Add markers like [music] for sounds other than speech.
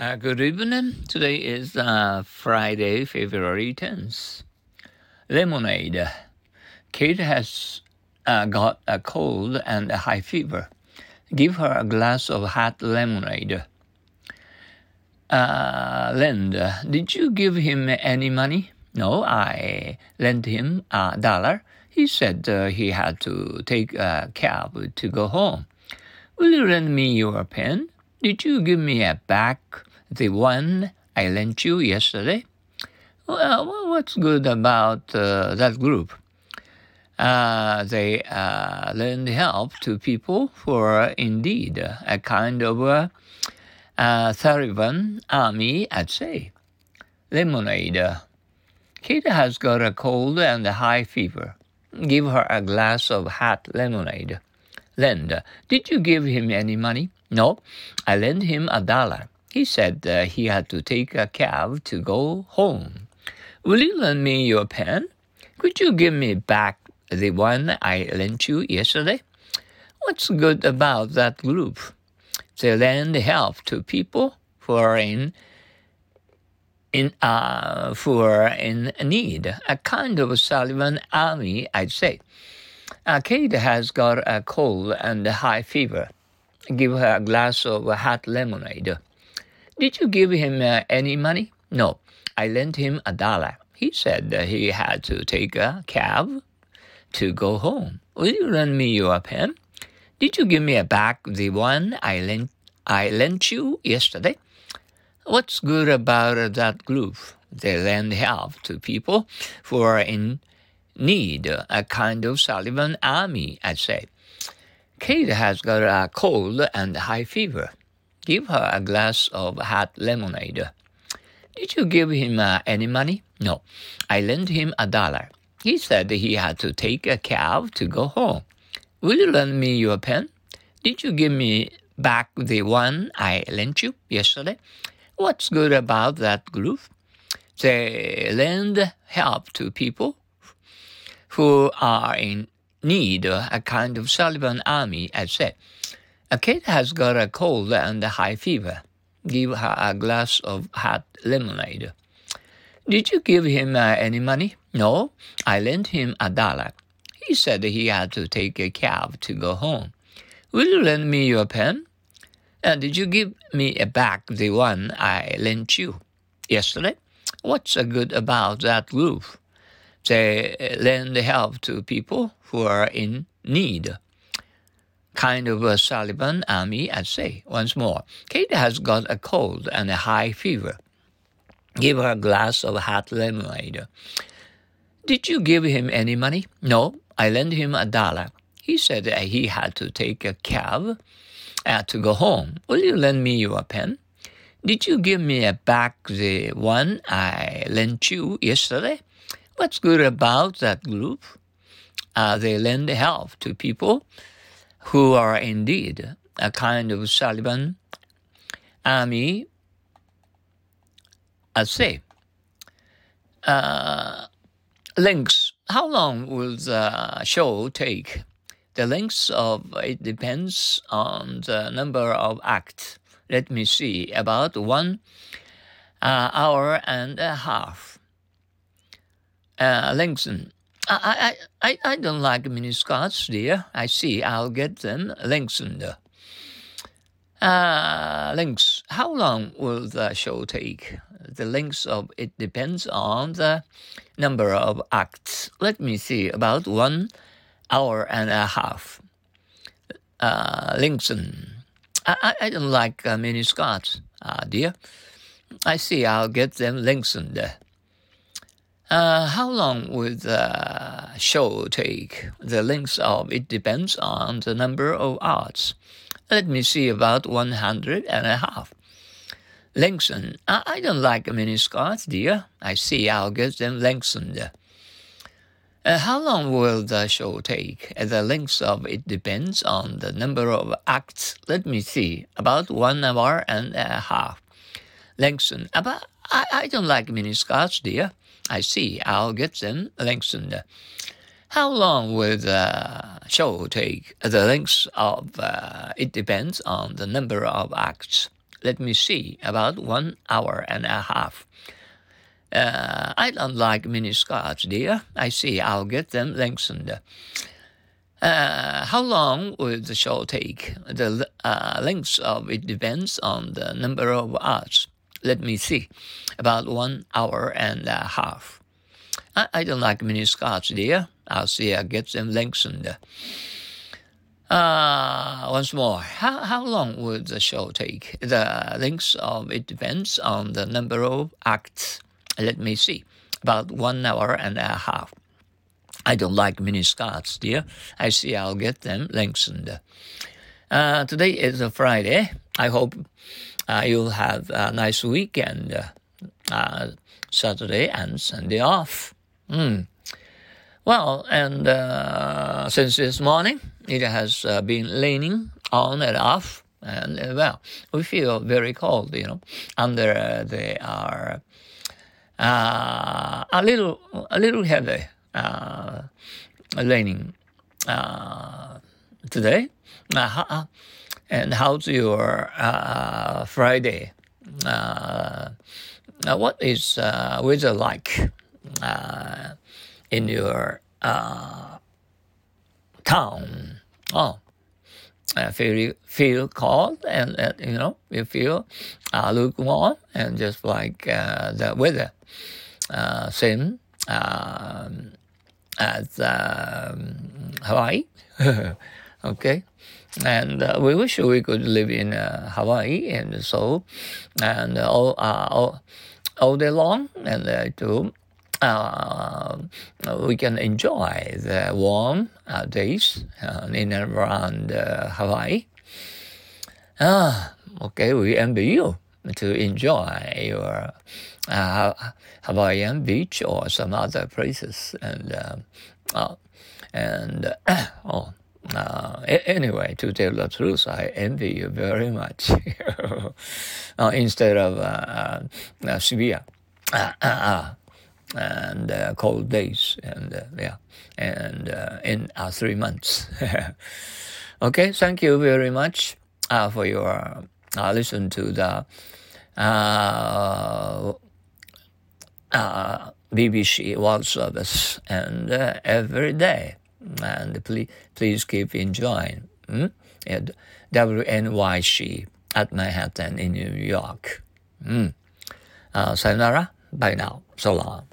Uh, good evening. Today is uh, Friday, February 10th. Lemonade. Kate has uh, got a cold and a high fever. Give her a glass of hot lemonade. Uh, lend. Did you give him any money? No, I lent him a dollar. He said uh, he had to take a cab to go home. Will you lend me your pen? Did you give me a back the one I lent you yesterday? Well, what's good about uh, that group? Uh, they uh, lend help to people who are indeed a kind of a, a Taliban army, I'd say. Lemonade. Kate has got a cold and a high fever. Give her a glass of hot lemonade. Lend. Did you give him any money? No, I lent him a dollar. He said uh, he had to take a cab to go home. Will you lend me your pen? Could you give me back the one I lent you yesterday? What's good about that group? They lend help to people who are in in uh, who are in need, a kind of Sullivan army, I'd say. Uh, Kate has got a cold and a high fever. Give her a glass of hot lemonade. Did you give him uh, any money? No, I lent him a dollar. He said that he had to take a cab to go home. Will you lend me your pen? Did you give me a back the one I lent I lent you yesterday? What's good about that group? They lend help to people who are in need, a kind of Sullivan army, I'd say. Kate has got a cold and high fever. Give her a glass of hot lemonade. Did you give him uh, any money? No. I lent him a dollar. He said he had to take a cab to go home. Will you lend me your pen? Did you give me back the one I lent you yesterday? What's good about that group? They lend help to people who are in need, a kind of Sullivan army, I said. A kid has got a cold and a high fever. Give her a glass of hot lemonade. Did you give him uh, any money? No, I lent him a dollar. He said he had to take a cab to go home. Will you lend me your pen? And did you give me back the one I lent you yesterday? What's good about that roof? They lend help to people who are in need. Kind of a Sullivan army, I'd say. Once more, Kate has got a cold and a high fever. Give her a glass of hot lemonade. Did you give him any money? No, I lent him a dollar. He said he had to take a cab uh, to go home. Will you lend me your pen? Did you give me back the one I lent you yesterday? What's good about that group? Uh, they lend help to people who are indeed a kind of Sullivan army, I say. Uh, links. How long will the show take? The length of it depends on the number of acts. Let me see, about one uh, hour and a half uh, lengthen. I, I, I, don't like miniskirts, dear. I see. I'll get them lengthened. Uh, links. How long will the show take? The length of it depends on the number of acts. Let me see. About one hour and a half. Uh, lengthen. I, I, I don't like uh, miniskirts, uh, dear. I see. I'll get them lengthened. Uh, how long will the show take? The length of it depends on the number of arts. Let me see, about one hundred and a half. Lengthen. I, I don't like miniskirts, dear. I see, I'll get them lengthened. Uh, how long will the show take? The length of it depends on the number of acts. Let me see, about one hour and a half. Lengthen. But I, I don't like miniskirts, dear. I see. I'll get them lengthened. How long will the show take? The length of uh, it depends on the number of acts. Let me see. About one hour and a half. Uh, I don't like mini skirts, dear. I see. I'll get them lengthened. Uh, how long will the show take? The uh, length of it depends on the number of hours. Let me see. About one hour and a half. I, I don't like mini skirts, dear. I'll see. I'll get them lengthened. Uh, once more, how, how long would the show take? The length of it depends on the number of acts. Let me see. About one hour and a half. I don't like mini skirts, dear. I see I'll get them lengthened. Uh, today is a Friday. I hope you'll have a nice weekend. Uh, Saturday and Sunday off. Mm. Well, and uh, since this morning, it has uh, been raining on and off, and uh, well, we feel very cold, you know, under uh, they are uh, a little a little heavy uh, raining uh, today. Uh, and how's your uh, Friday? Uh, what is weather like in your town? Oh, uh, feel feel cold and uh, you know you feel uh, lukewarm and just like uh, the weather uh, same um, as um, Hawaii. [laughs] okay, and uh, we wish we could live in uh, Hawaii and so and all all, all day long and to uh, we can enjoy the warm uh, days uh, in and around uh, Hawaii. Ah, okay, we envy you to enjoy your uh, Hawaiian beach or some other places, and uh, and [coughs] oh. Anyway, to tell the truth, I envy you very much. [laughs] instead of uh, Shibuya and uh, cold days and uh, yeah and uh, in uh, three months [laughs] okay thank you very much uh, for your uh, listen to the BBC World Service and every day and please please keep enjoying hmm? at WNYC at Manhattan in New York. Mm. sayonara. Bye now. So long.